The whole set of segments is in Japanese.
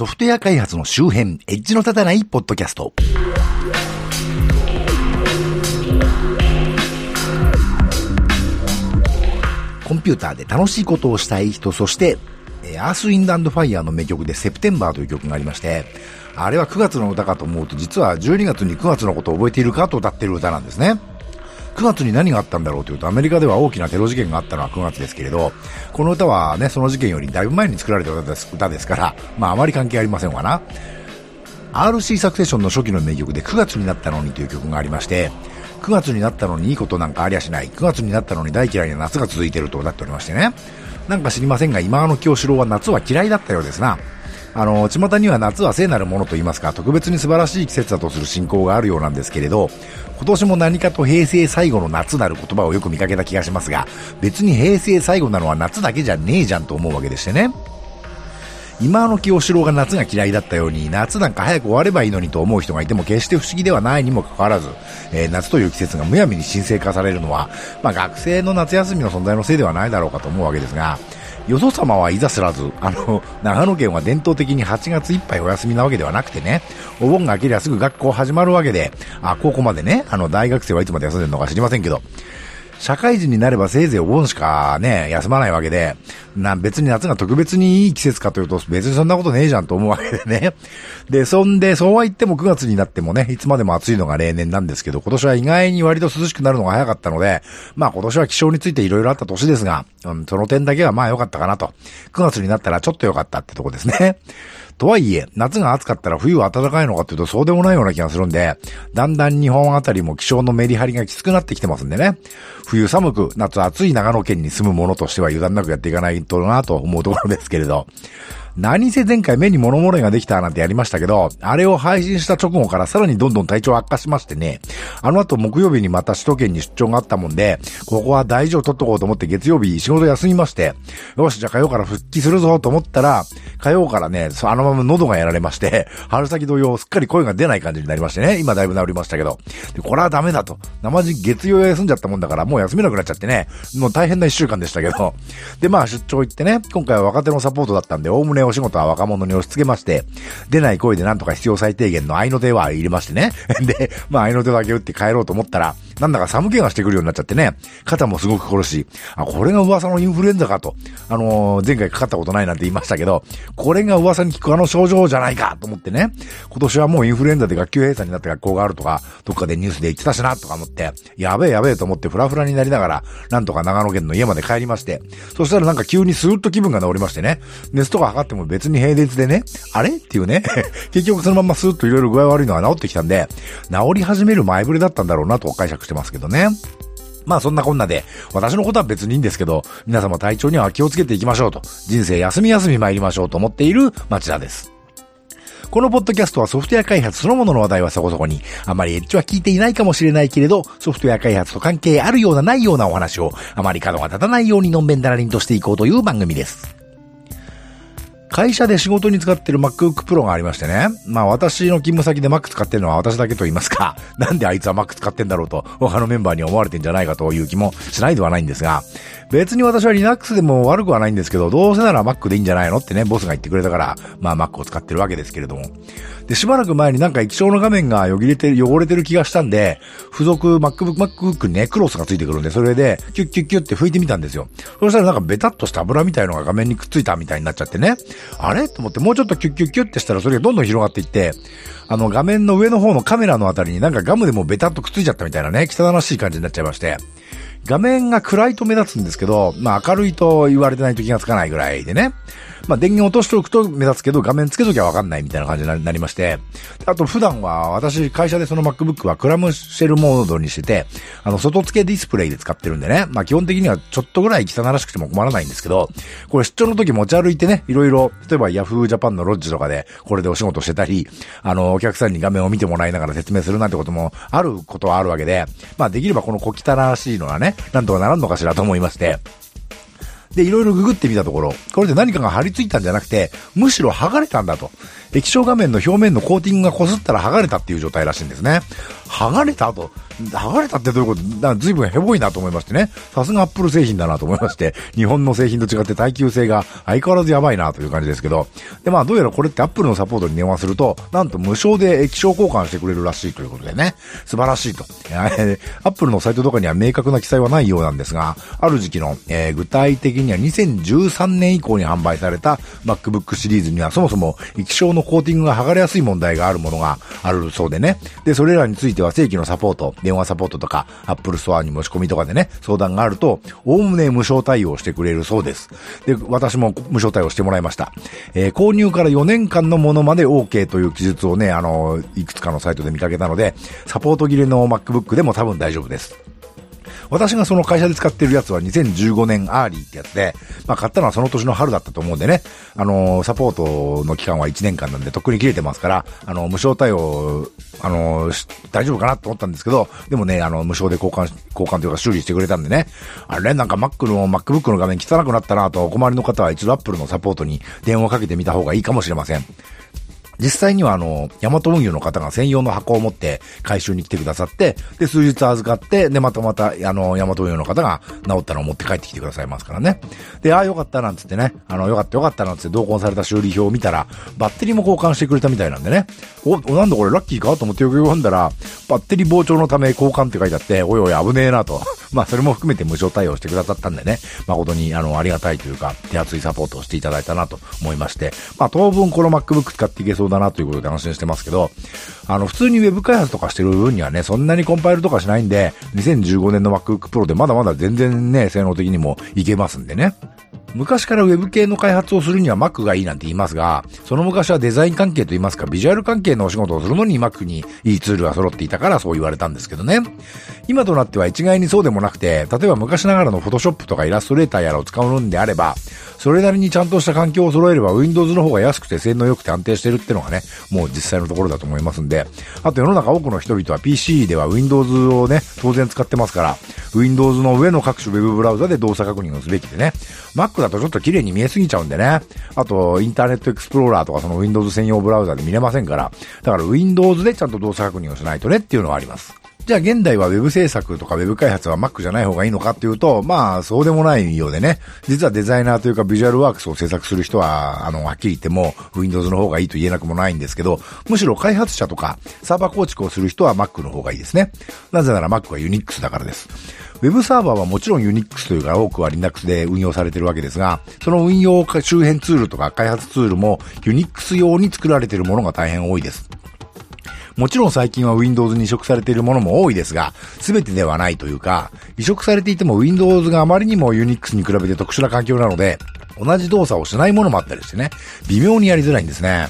ソフトウェア開発の周辺、エッジの立たないポッドキャスト。コンピューターで楽しいことをしたい人、そして、えーアースウィンドファイヤーの名曲でセプテンバーという曲がありまして、あれは9月の歌かと思うと、実は12月に9月のことを覚えているかと歌っている歌なんですね。9月に何があったんだろうというと、アメリカでは大きなテロ事件があったのは9月ですけれど、この歌はね、その事件よりだいぶ前に作られた歌ですから、まああまり関係ありませんわな。RC サクセションの初期の名曲で9月になったのにという曲がありまして、9月になったのにいいことなんかありゃしない。9月になったのに大嫌いな夏が続いてると歌っておりましてね。なんか知りませんが、今の京志郎は夏は嫌いだったようですな。あの、巷には夏は聖なるものと言いますか、特別に素晴らしい季節だとする信仰があるようなんですけれど、今年も何かと平成最後の夏なる言葉をよく見かけた気がしますが、別に平成最後なのは夏だけじゃねえじゃんと思うわけでしてね。今の清志郎が夏が嫌いだったように、夏なんか早く終わればいいのにと思う人がいても決して不思議ではないにもかかわらず、えー夏という季節がむやみに神聖化されるのは、まあ学生の夏休みの存在のせいではないだろうかと思うわけですが、よそ様はいざすらず、あの、長野県は伝統的に8月いっぱいお休みなわけではなくてね、お盆が明けりゃすぐ学校始まるわけで、あ、高校までね、あの、大学生はいつまで休んでるのか知りませんけど、社会人になればせいぜいお盆しかね、休まないわけで、な、別に夏が特別にいい季節かというと、別にそんなことねえじゃんと思うわけでね。で、そんで、そうは言っても9月になってもね、いつまでも暑いのが例年なんですけど、今年は意外に割と涼しくなるのが早かったので、まあ今年は気象についていろいろあった年ですが、うん、その点だけはまあ良かったかなと。9月になったらちょっと良かったってとこですね。とはいえ、夏が暑かったら冬は暖かいのかっていうとそうでもないような気がするんで、だんだん日本あたりも気象のメリハリがきつくなってきてますんでね。冬寒く、夏暑い長野県に住む者としては油断なくやっていかないとなと思うところですけれど。何せ前回目に物漏れができたなんてやりましたけど、あれを配信した直後からさらにどんどん体調悪化しましてね、あの後木曜日にまた首都圏に出張があったもんで、ここは大事を取っとこうと思って月曜日仕事休みまして、よし、じゃあ火曜から復帰するぞと思ったら、火曜からね、あのまま喉がやられまして、春先同様すっかり声が出ない感じになりましてね、今だいぶ治りましたけど、で、これはダメだと。生地月曜休んじゃったもんだから、もう休めなくなっちゃってね、もう大変な一週間でしたけど、で、まあ出張行ってね、今回は若手のサポートだったんで、おおむねお仕事は若者に押し付けまして、出ない声でなんとか必要最低限の愛の手は入れましてね。で、まあ愛の手だけ打って帰ろうと思ったら、なんだか寒気がしてくるようになっちゃってね、肩もすごく苦し。あ、これが噂のインフルエンザかと。あのー前回かかったことないなんて言いましたけど、これが噂に聞くあの症状じゃないかと思ってね、今年はもうインフルエンザで学級閉鎖になった学校があるとか、どっかでニュースで言ってたしなとか思って、やべえやべえと思ってフラフラになりながら、なんとか長野県の家まで帰りまして、そしたらなんか急にスーッと気分が治りましてね、熱とか測っても別に平熱でね、あれ？っていうね、結局そのままスーッといろいろ具合悪いのが治ってきたんで、治り始める前触れだったんだろうなと解釈してしてますけどね。まあそんなこんなで、私のことは別にいいんですけど、皆様体調には気をつけていきましょうと、人生休み休み参りましょうと思っている町田です。このポッドキャストはソフトウェア開発そのものの話題はそこそこに、あまりエッジは聞いていないかもしれないけれど、ソフトウェア開発と関係あるようなないようなお話を、あまり角が立たないようにのんべんだらりんとしていこうという番組です。会社で仕事に使ってる MacBook Pro がありましてね。まあ私の勤務先で Mac 使ってるのは私だけと言いますか、なんであいつは Mac 使ってんだろうと、他のメンバーに思われてんじゃないかという気もしないではないんですが、別に私は Linux でも悪くはないんですけど、どうせなら Mac でいいんじゃないのってね、ボスが言ってくれたから、まあ Mac を使ってるわけですけれども。で、しばらく前になんか液晶の画面が汚れてる、汚れてる気がしたんで、付属 MacBook、MacBook ね、クロスがついてくるんで、それで、キュッキュッキュッって拭いてみたんですよ。そしたらなんかベタっとした油みたいのが画面にくっついたみたいになっちゃってね。あれ？と思って、もうちょっとキュッキュッキュッってしたらそれがどんどん広がっていって、あの画面の上の方のカメラのあたりになんかガムでもベタっとくっついちゃったみたいなね、汚らしい感じになっちゃいまして。画面が暗いと目立つんですけど、まあ明るいと言われてないと気がつかないぐらいでね。まあ電源落としておくと目立つけど画面つけときゃわかんないみたいな感じになりまして。あと普段は私会社でその MacBook はクラムシェルモードにしてて、あの外付けディスプレイで使ってるんでね。まあ基本的にはちょっとぐらい汚らしくても困らないんですけど、これ出張の時持ち歩いてね、いろいろ、例えば Yahoo Japan のロッジとかでこれでお仕事してたり、あのお客さんに画面を見てもらいながら説明するなんてこともあることはあるわけで、まあできればこの小汚らしいのはね、なんとかならんのかしらと思いまして、で、いろいろググってみたところ、これで何かが貼り付いたんじゃなくて、むしろ剥がれたんだと。液晶画面の表面のコーティングが擦ったら剥がれたっていう状態らしいんですね。剥がれたと。剥がれたってどういうこと？だ随分ヘボいなと思いましてね。さすがアップル製品だなと思いまして、日本の製品と違って耐久性が相変わらずやばいなという感じですけど、で、まあ、どうやらこれってアップルのサポートに電話すると、なんと無償で液晶交換してくれるらしいということでね、素晴らしいと。え アップルのサイトとかには明確な記載はないようなんですが、ある時期の、えー、具体的には2013年以降に販売された MacBook シリーズにはそもそも液晶のコーティングが剥がれやすい問題があるものがあるそうでね。で、それらについては正規のサポート、電話サポートとか、Apple Store に持ち込みとかでね、相談があると、おおむね無償対応してくれるそうです。で、私も無償対応してもらいました。えー、購入から4年間のものまで OK という記述をね、あの、いくつかのサイトで見かけたので、サポート切れの MacBook でも多分大丈夫です。私がその会社で使ってるやつは2015年 Early ってやつで、まあ買ったのはその年の春だったと思うんでね、あのー、サポートの期間は1年間なんでとっくに切れてますから、あのー、無償対応、あのー、大丈夫かなと思ったんですけど、でもね、あの、無償で交換、交換というか修理してくれたんでね、あれなんか Mac の、MacBook の画面汚くなったなとお困りの方は一度 Apple のサポートに電話かけてみた方がいいかもしれません。実際にはあの、ヤマト運輸の方が専用の箱を持って回収に来てくださって、で、数日預かって、で、またまた、あの、ヤマト運輸の方が治ったのを持って帰ってきてくださいますからね。で、ああ、よかったなんつってね、あの、よかったよかったなんつって同梱された修理表を見たら、バッテリーも交換してくれたみたいなんでね、お、なんだこれラッキーかと思ってよく読んだら、バッテリー膨張のため交換って書いてあって、おいおい危ねえなと。まあ、それも含めて無償対応してくださったんでね、誠に、あの、ありがたいというか、手厚いサポートをしていただいたなと思いまして、まあ、当分この MacBook 使っていけそうだなということで安心してますけど、あの、普通に Web 開発とかしてる分にはね、そんなにコンパイルとかしないんで、2015年の MacBook Pro でまだまだ全然ね、性能的にもいけますんでね。昔から Web 系の開発をするには Mac がいいなんて言いますが、その昔はデザイン関係と言いますか、ビジュアル関係のお仕事をするのに Mac にいいツールが揃っていたからそう言われたんですけどね。今となっては一概にそうでもなくて、例えば昔ながらの Photoshop とかイラストレーターやらを使うのであれば、それなりにちゃんとした環境を揃えれば Windows の方が安くて性能良くて安定してるってのがね、もう実際のところだと思いますんで、あと世の中多くの人々は PC では Windows をね、当然使ってますから、Windows の上の各種 Web ブラウザで動作確認をすべきでね、Mac だとちょっと綺麗に見えすぎちゃうんでね、あとインターネットエクスプローラーとかその Windows 専用ブラウザで見れませんから、だから Windows でちゃんと動作確認をしないとねっていうのはあります。じゃあ現代は Web 制作とか Web 開発は Mac じゃない方がいいのかっていうと、まあそうでもないようでね、実はデザイナーというかビジュアルワークスを制作する人は、あの、はっきり言っても Windows の方がいいと言えなくもないんですけど、むしろ開発者とかサーバー構築をする人は Mac の方がいいですね。なぜなら Mac は Unix だからです。Web サーバーはもちろん Unix というか多くは Linux で運用されているわけですが、その運用周辺ツールとか開発ツールも Unix 用に作られているものが大変多いです。もちろん最近は Windows に移植されているものも多いですが、すべてではないというか、移植されていても Windows があまりにも Unix に比べて特殊な環境なので、同じ動作をしないものもあったりしてね、微妙にやりづらいんですね。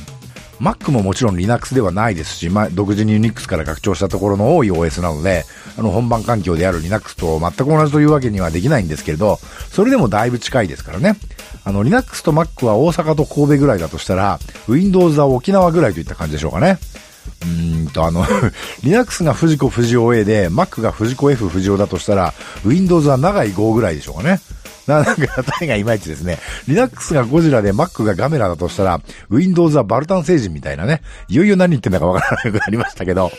Mac ももちろん Linux ではないですし、まあ、独自に Unix から拡張したところの多い OS なので、あの、本番環境である Linux と全く同じというわけにはできないんですけれど、それでもだいぶ近いですからね。あの、Linux と Mac は大阪と神戸ぐらいだとしたら、Windows は沖縄ぐらいといった感じでしょうかね。うんと、あの、Linux が藤子不二雄 A で、Mac が藤子 F 不二雄だとしたら、Windows は長い5ぐらいでしょうかね。な んか、タイがいまいちですね。Linux がゴジラで Mac がガメラだとしたら、Windows はバルタン星人みたいなね。いよいよ何言ってんだかわからなくなりましたけど、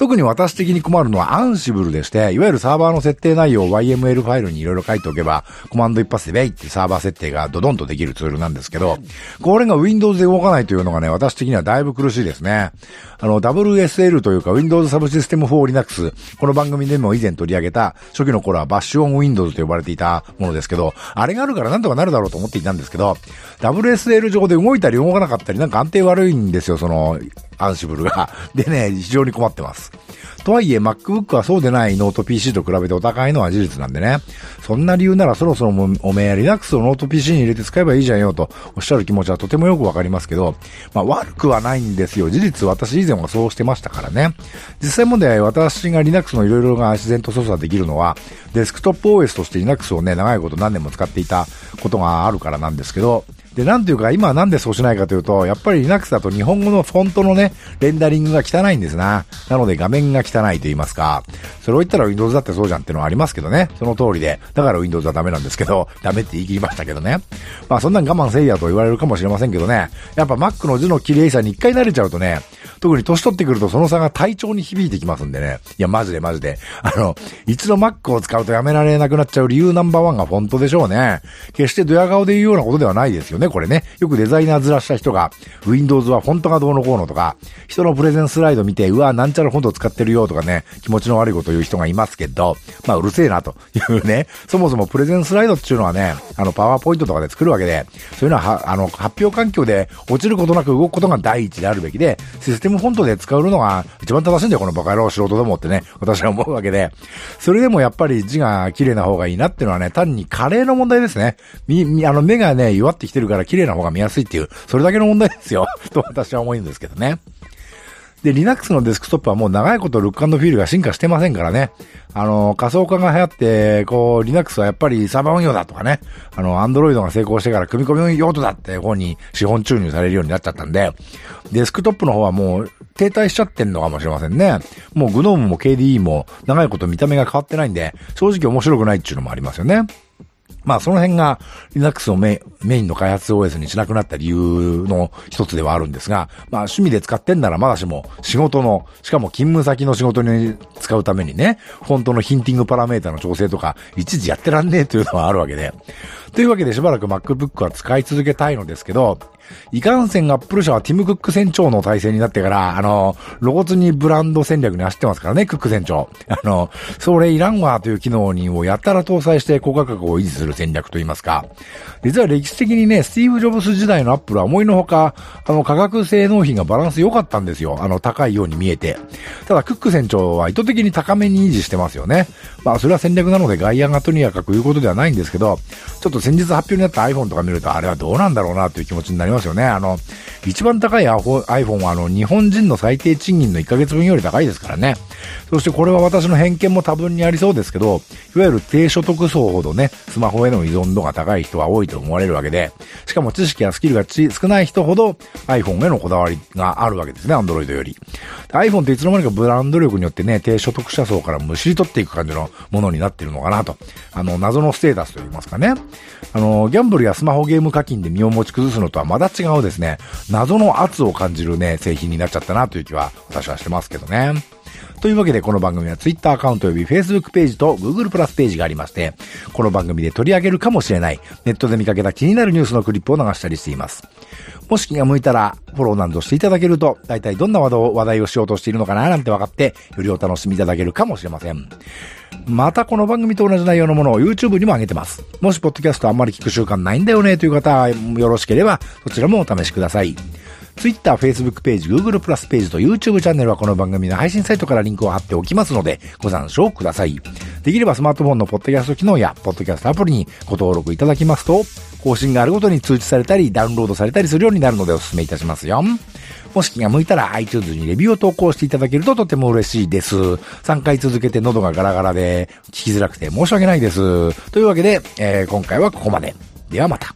特に私的に困るのはアンシブルでして、いわゆるサーバーの設定内容を YML ファイルにいろいろ書いておけば、コマンド一発でベイってサーバー設定がドドンとできるツールなんですけど、これが Windows で動かないというのがね、私的にはだいぶ苦しいですね。あの、WSL というか Windows Subsystem for Linux、この番組でも以前取り上げた、初期の頃はバッシュオン Windows と呼ばれていたものですけど、あれがあるからなんとかなるだろうと思っていたんですけど、WSL 上で動いたり動かなかったりなんか安定悪いんですよ、その、 Ansible が。でね、非常に困ってます。とはいえ MacBook はそうでないノート PC と比べてお高いのは事実なんでね。そんな理由ならそろそろおめえ Linux をノート PC に入れて使えばいいじゃんよとおっしゃる気持ちはとてもよくわかりますけど、まあ悪くはないんですよ。事実私以前はそうしてましたからね。実際問題私が Linux のいろいろが自然と操作できるのは、デスクトップ OS として Linux をね、長いこと何年も使っていたことがあるからなんですけど、で、なんていうか、今なんでそうしないかというと、やっぱり Linux だと日本語のフォントのね、レンダリングが汚いんですな。なので画面が汚いと言いますか。それを言ったら Windows だってそうじゃんってのはありますけどね。その通りで。だから Windows はダメなんですけど、ダメって言い切りましたけどね。まあそんなん我慢せいやと言われるかもしれませんけどね。やっぱ Mac の字の綺麗さに一回慣れちゃうとね、特に年取ってくるとその差が体調に響いてきますんでね。いや、マジでマジで。あの、一度 Mac を使うとやめられなくなっちゃう理由ナンバーワンがフォントでしょうね。決してドヤ顔で言うようなことではないですよね、これね。よくデザイナーずらした人が、Windows はフォントがどうのこうのとか、人のプレゼンスライド見て、うわ、なんちゃらフォント使ってるよとかね、気持ちの悪いこと言う人がいますけど、まあ、うるせえなというね、そもそもプレゼンスライドっていうのはね、あの、パワーポイントとかで作るわけで、そういうのは、あの、発表環境で落ちることなく動くことが第一であるべきで、システムフォントで使うのが一番正しいんだよ、このバカ野郎素人どもってね、私は思うわけで、それでもやっぱり字が綺麗な方がいいなっていうのはね、単にカレーの問題ですね。み、み、あの、目がね、弱ってきてるから綺麗な方が見やすいっていう、それだけの問題ですよ。と私は思うんですけどね。で、Linux のデスクトップはもう長いことルックフィールが進化してませんからね。あの、仮想化が流行って、こう、Linux はやっぱりサーバー運用だとかね。あの、Android が成功してから組み込み用途だって方に資本注入されるようになっちゃったんで、デスクトップの方はもう停滞しちゃってんのかもしれませんね。もう GNOME も KDE も長いこと見た目が変わってないんで、正直面白くないっていうのもありますよね。まあその辺が Linux をメインの開発 OS にしなくなった理由の一つではあるんですが、まあ趣味で使ってんならまだしも仕事の、しかも勤務先の仕事に使うためにね、フォントのヒンティングパラメータの調整とか、一時やってらんねえというのはあるわけで。というわけでしばらく MacBook は使い続けたいのですけど、いかんせんアップル社はティム・クック船長の体制になってから、あの、露骨にブランド戦略に走ってますからね、クック船長。あの、それいらんわという機能にをやったら搭載して高価格を維持する戦略といいますか。実は歴史的にね、スティーブ・ジョブス時代のアップルは思いのほか、あの、価格性能品がバランス良かったんですよ。あの、高いように見えて。ただ、クック船長は意図的に高めに維持してますよね。まあ、それは戦略なので外野がとにかく言うことではないんですけど、ちょっと先日発表になった iPhone とか見ると、あれはどうなんだろうなという気持ちになりますよね。あの、一番高い iPhone はあの、日本人の最低賃金の1ヶ月分より高いですからね。そしてこれは私の偏見も多分にありそうですけど、いわゆる低所得層ほどね、スマホへの依存度が高い人は多いと思われるわけで、しかも知識やスキルが少ない人ほど iPhone へのこだわりがあるわけですね、Android より。iPhone っていつの間にかブランド力によってね、低所得者層からむしり取っていく感じのものになってるのかなと。あの、謎のステータスといいますかね。あの、ギャンブルやスマホゲーム課金で身を持ち崩すのとはまた違うですね、謎の圧を感じるね、製品になっちゃったなという気は私はしてますけどね。というわけでこの番組は Twitter アカウント及び Facebook ページと Google プラスページがありまして、この番組で取り上げるかもしれないネットで見かけた気になるニュースのクリップを流したりしています。もし気が向いたらフォローなどしていただけると、大体どんな話題をしようとしているのかななんて分かって、よりお楽しみいただけるかもしれません。またこの番組と同じ内容のものを YouTube にも上げてます。もしポッドキャストあんまり聞く習慣ないんだよねという方よろしければ、そちらもお試しください。Twitter、Facebook ページ、Google プラスページと YouTube チャンネルはこの番組の配信サイトからリンクを貼っておきますので、ご参照ください。できればスマートフォンのポッドキャスト機能や、ポッドキャストアプリにご登録いただきますと、更新があるごとに通知されたり、ダウンロードされたりするようになるのでお勧めいたしますよ。もし気が向いたら iTunes にレビューを投稿していただけるととても嬉しいです。3回続けて喉がガラガラで聞きづらくて申し訳ないです。というわけで、えー、今回はここまで。ではまた。